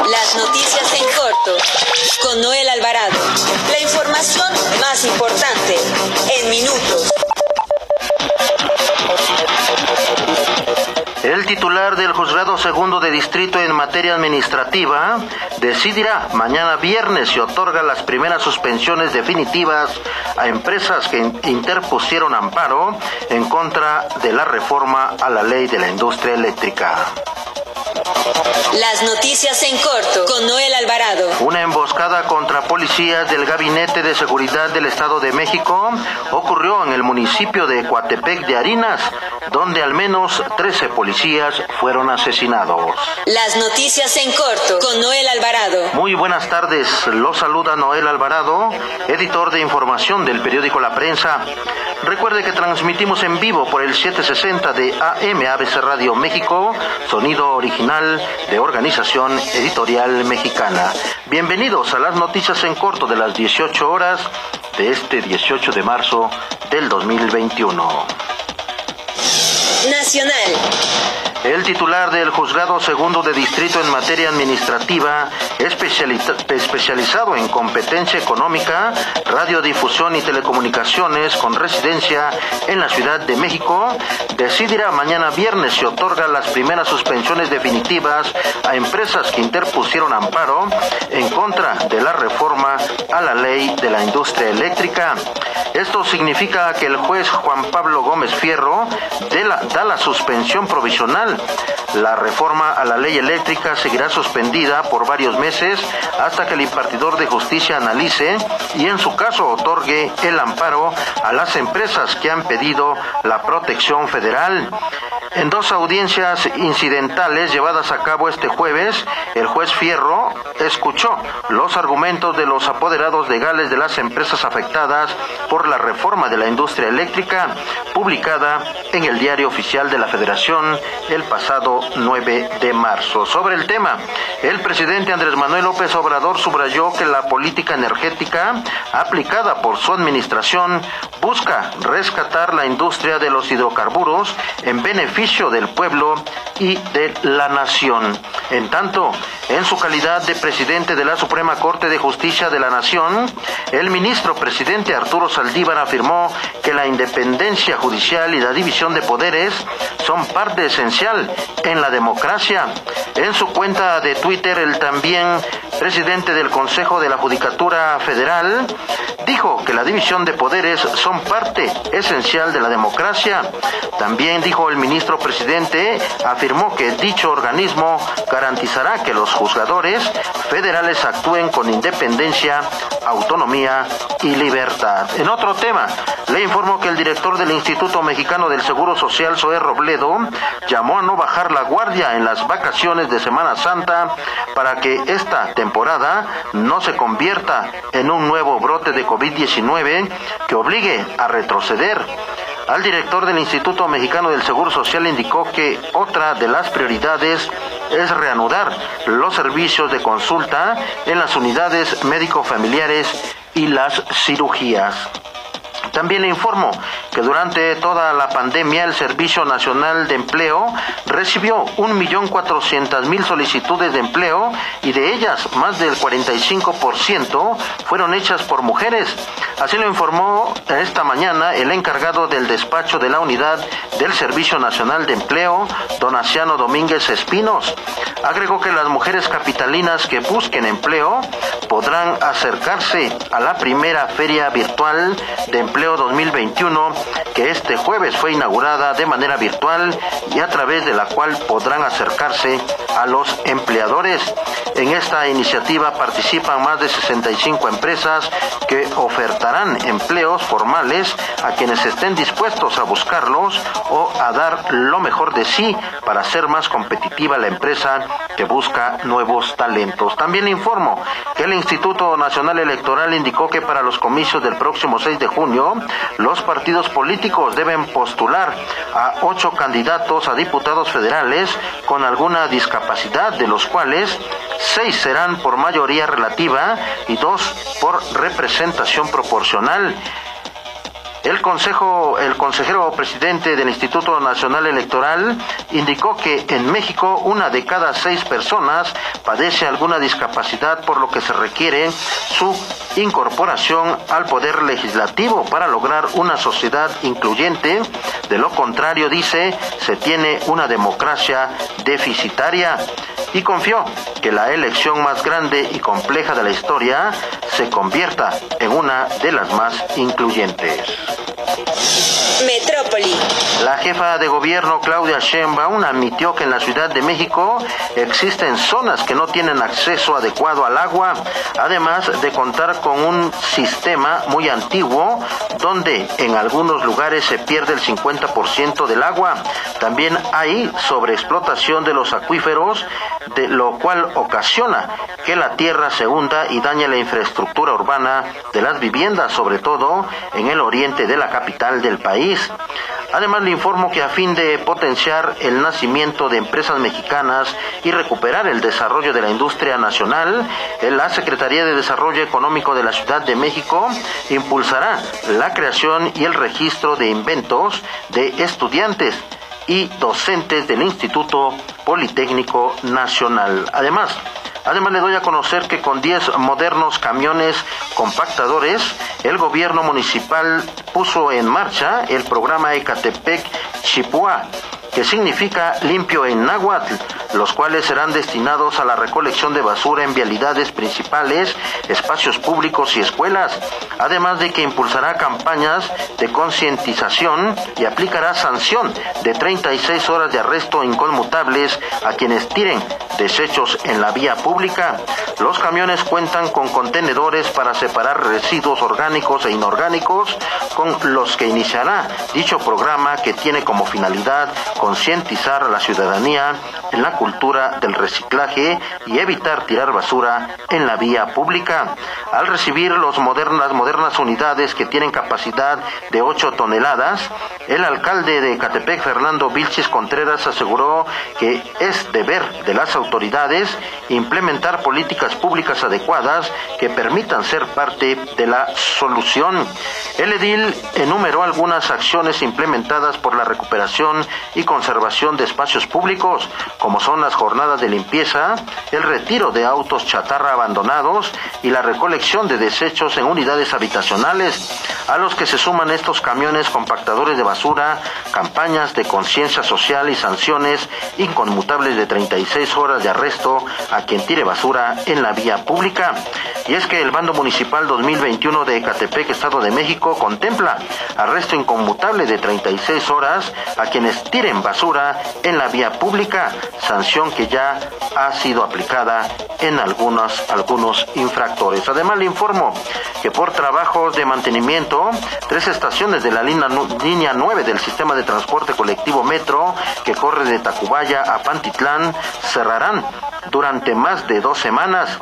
Las noticias en corto con Noel Alvarado. La información más importante en minutos. El titular del Juzgado Segundo de Distrito en materia administrativa decidirá mañana viernes si otorga las primeras suspensiones definitivas a empresas que interpusieron amparo en contra de la reforma a la ley de la industria eléctrica. Las noticias en corto con Noel Alvarado. Una emboscada contra policías del Gabinete de Seguridad del Estado de México ocurrió en el municipio de Coatepec de Harinas, donde al menos 13 policías fueron asesinados. Las noticias en corto con Noel Alvarado. Muy buenas tardes, lo saluda Noel Alvarado, editor de información del periódico La Prensa. Recuerde que transmitimos en vivo por el 760 de AM ABC Radio México, sonido original de Organización Editorial Mexicana. Bienvenidos a las noticias en corto de las 18 horas de este 18 de marzo del 2021. Nacional. Titular del Juzgado Segundo de Distrito en materia administrativa, especializado en competencia económica, radiodifusión y telecomunicaciones con residencia en la Ciudad de México, decidirá mañana viernes si otorga las primeras suspensiones definitivas a empresas que interpusieron amparo en contra de la reforma a la ley de la industria eléctrica. Esto significa que el juez Juan Pablo Gómez Fierro da la suspensión provisional la reforma a la ley eléctrica seguirá suspendida por varios meses hasta que el impartidor de justicia analice y en su caso otorgue el amparo a las empresas que han pedido la protección federal. En dos audiencias incidentales llevadas a cabo este jueves, el juez Fierro escuchó los argumentos de los apoderados legales de las empresas afectadas por la reforma de la industria eléctrica, publicada en el Diario Oficial de la Federación el pasado 9 de marzo. Sobre el tema, el presidente Andrés Manuel López Obrador subrayó que la política energética aplicada por su administración busca rescatar la industria de los hidrocarburos en beneficio del pueblo y de la nación. En tanto, en su calidad de presidente de la Suprema Corte de Justicia de la Nación, el ministro presidente Arturo Saldívar afirmó que la independencia judicial y la división de poderes son parte esencial en la democracia. En su cuenta de Twitter, el también presidente del Consejo de la Judicatura Federal dijo que la división de poderes son parte esencial de la democracia. También dijo el ministro presidente afirmó que dicho organismo garantizará que los juzgadores federales actúen con independencia, autonomía y libertad. En otro tema, le informó que el director del Instituto Mexicano del Seguro Social, Zoé Robledo, llamó a no bajar la guardia en las vacaciones de Semana Santa para que esta temporada no se convierta en un nuevo brote de COVID-19 que obligue a retroceder al director del Instituto Mexicano del Seguro Social indicó que otra de las prioridades es reanudar los servicios de consulta en las unidades médico-familiares y las cirugías. También le informo que durante toda la pandemia el Servicio Nacional de Empleo recibió 1.400.000 solicitudes de empleo y de ellas más del 45% fueron hechas por mujeres. Así lo informó esta mañana el encargado del despacho de la unidad del Servicio Nacional de Empleo, Donaciano Domínguez Espinos. Agregó que las mujeres capitalinas que busquen empleo podrán acercarse a la primera feria virtual de empleo 2021 que este jueves fue inaugurada de manera virtual y a través de la cual podrán acercarse a los empleadores. En esta iniciativa participan más de 65 empresas que ofertarán empleos formales a quienes estén dispuestos a buscarlos o a dar lo mejor de sí para hacer más competitiva la empresa que busca nuevos talentos. También informo que el Instituto Nacional Electoral indicó que para los comicios del próximo 6 de junio, los partidos políticos deben postular a ocho candidatos a diputados federales con alguna discapacidad, de los cuales seis serán por mayoría relativa y dos por representación proporcional. El consejo, el consejero presidente del Instituto Nacional Electoral indicó que en México una de cada seis personas padece alguna discapacidad, por lo que se requiere su incorporación al poder legislativo para lograr una sociedad incluyente. De lo contrario, dice, se tiene una democracia deficitaria y confió que la elección más grande y compleja de la historia se convierta en una de las más incluyentes. Thank you. Metrópoli. La jefa de gobierno Claudia Sheinbaum admitió que en la Ciudad de México existen zonas que no tienen acceso adecuado al agua, además de contar con un sistema muy antiguo donde en algunos lugares se pierde el 50% del agua. También hay sobreexplotación de los acuíferos, de lo cual ocasiona que la tierra se hunda y dañe la infraestructura urbana de las viviendas, sobre todo en el oriente de la capital del país. Además, le informo que a fin de potenciar el nacimiento de empresas mexicanas y recuperar el desarrollo de la industria nacional, la Secretaría de Desarrollo Económico de la Ciudad de México impulsará la creación y el registro de inventos de estudiantes y docentes del Instituto Politécnico Nacional. Además, Además le doy a conocer que con 10 modernos camiones compactadores, el gobierno municipal puso en marcha el programa Ecatepec Chipua que significa limpio en náhuatl, los cuales serán destinados a la recolección de basura en vialidades principales, espacios públicos y escuelas, además de que impulsará campañas de concientización y aplicará sanción de 36 horas de arresto inconmutables a quienes tiren desechos en la vía pública. Los camiones cuentan con contenedores para separar residuos orgánicos e inorgánicos con los que iniciará dicho programa que tiene como finalidad concientizar a la ciudadanía en la cultura del reciclaje y evitar tirar basura en la vía pública. Al recibir las modernas, modernas unidades que tienen capacidad de 8 toneladas, el alcalde de Catepec, Fernando Vilchis Contreras, aseguró que es deber de las autoridades implementar políticas públicas adecuadas que permitan ser parte de la solución. El edil enumeró algunas acciones implementadas por la recuperación y conservación de espacios públicos, como son las jornadas de limpieza, el retiro de autos chatarra abandonados y la recolección de desechos en unidades habitacionales, a los que se suman estos camiones compactadores de basura, campañas de conciencia social y sanciones inconmutables de 36 horas de arresto a quien tire basura en la vía pública. Y es que el bando municipal 2021 de Ecatepec, Estado de México, contempla arresto inconmutable de 36 horas a quienes tiren basura en la vía pública, sanción que ya ha sido aplicada en algunos, algunos infractores. Además, le informo que por trabajos de mantenimiento, tres estaciones de la línea, línea 9 del sistema de transporte colectivo Metro, que corre de Tacubaya a Pantitlán, cerrarán durante más de dos semanas.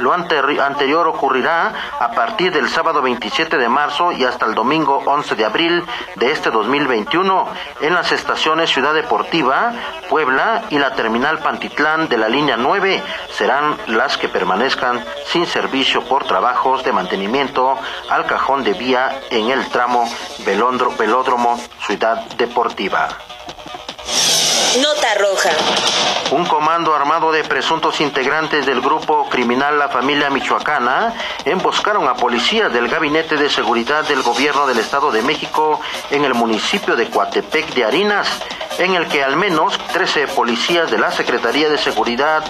Lo anterior ocurrirá a partir del sábado 27 de marzo y hasta el domingo 11 de abril de este 2021 en las estaciones Ciudad Deportiva, Puebla y la terminal Pantitlán de la línea 9 serán las que permanezcan sin servicio por trabajos de mantenimiento al cajón de vía en el tramo Velódromo Ciudad Deportiva. Nota roja. Un comando armado de presuntos integrantes del grupo criminal La Familia Michoacana emboscaron a policías del Gabinete de Seguridad del Gobierno del Estado de México en el municipio de Coatepec de Harinas, en el que al menos 13 policías de la Secretaría de Seguridad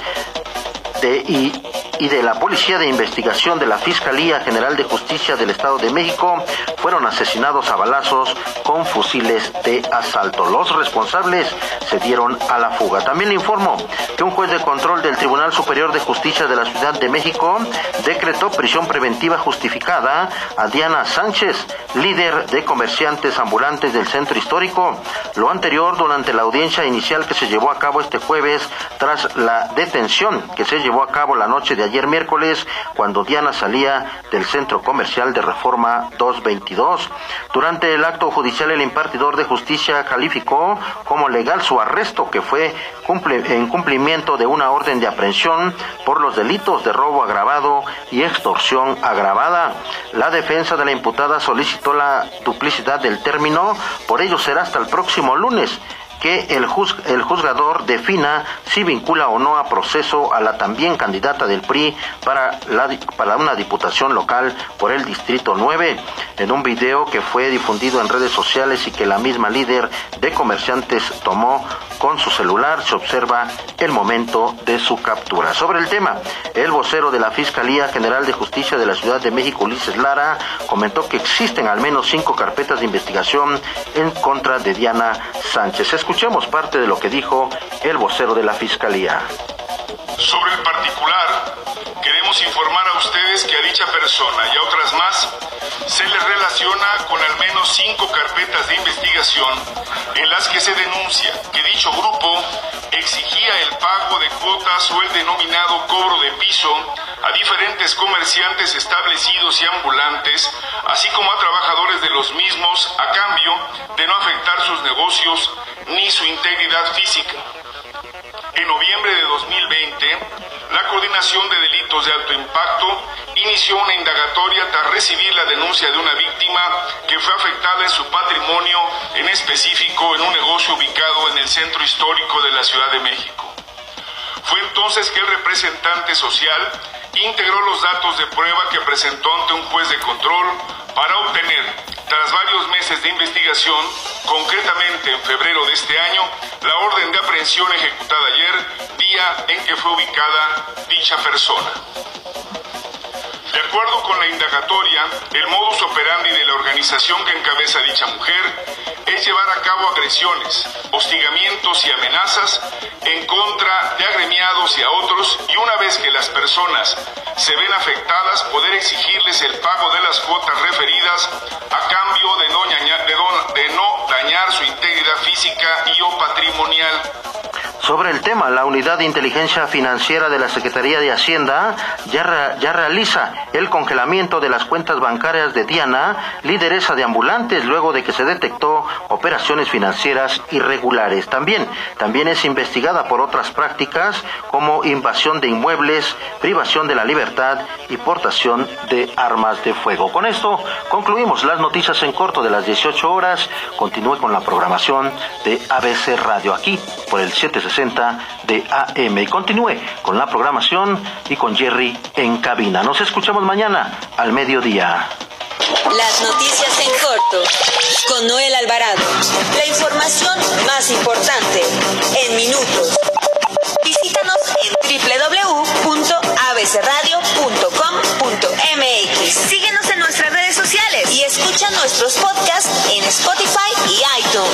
de, y y de la Policía de Investigación de la Fiscalía General de Justicia del Estado de México fueron asesinados a balazos con fusiles de asalto. Los responsables se dieron a la fuga. También le informo que un juez de control del Tribunal Superior de Justicia de la Ciudad de México decretó prisión preventiva justificada a Diana Sánchez, líder de comerciantes ambulantes del centro histórico. Lo anterior durante la audiencia inicial que se llevó a cabo este jueves tras la detención que se llevó a cabo la noche de ayer miércoles cuando Diana salía del centro comercial de Reforma 222. Durante el acto judicial el impartidor de justicia calificó como legal su arresto que fue en cumplimiento de una orden de aprehensión por los delitos de robo agravado y extorsión agravada. La defensa de la imputada solicitó la duplicidad del término, por ello será hasta el próximo lunes que el, el juzgador defina si vincula o no a proceso a la también candidata del PRI para, la, para una diputación local por el Distrito 9. En un video que fue difundido en redes sociales y que la misma líder de comerciantes tomó con su celular, se observa el momento de su captura. Sobre el tema, el vocero de la Fiscalía General de Justicia de la Ciudad de México, Ulises Lara, comentó que existen al menos cinco carpetas de investigación en contra de Diana Sánchez. Escuchemos parte de lo que dijo el vocero de la Fiscalía. Sobre el particular, queremos informar a ustedes que a dicha persona y a otras más se les relaciona con al menos cinco carpetas de investigación en las que se denuncia que dicho grupo exigía el pago de cuotas o el denominado cobro de piso a diferentes comerciantes establecidos y ambulantes, así como a trabajadores de los mismos, a cambio de no afectar sus negocios ni su integridad física. En noviembre de 2020, la Coordinación de Delitos de Alto Impacto inició una indagatoria tras recibir la denuncia de una víctima que fue afectada en su patrimonio, en específico en un negocio ubicado en el centro histórico de la Ciudad de México. Fue entonces que el representante social integró los datos de prueba que presentó ante un juez de control para obtener, tras varios meses de investigación, concretamente en febrero de este año, la orden de aprehensión ejecutada ayer, día en que fue ubicada dicha persona. De acuerdo con la indagatoria, el modus operandi de la organización que encabeza dicha mujer es llevar a cabo agresiones, hostigamientos y amenazas en contra de agremiados y a otros y una vez que las personas se ven afectadas poder exigirles el pago de las cuotas referidas a cambio de no, de no dañar su integridad física y o patrimonial. Sobre el tema, la Unidad de Inteligencia Financiera de la Secretaría de Hacienda ya, ya realiza el congelamiento de las cuentas bancarias de Diana, lideresa de ambulantes, luego de que se detectó operaciones financieras irregulares. También, también es investigada por otras prácticas como invasión de inmuebles, privación de la libertad y portación de armas de fuego. Con esto concluimos las noticias en corto de las 18 horas. Continúe con la programación de ABC Radio aquí por el 760 de AM. Y continúe con la programación y con Jerry en cabina. Nos escuchamos mañana al mediodía. Las noticias en corto con Noel Alvarado. La información más importante en minutos. Visítanos en www.abcradio.com.mx. Síguenos en nuestras redes sociales y escucha nuestros podcasts en Spotify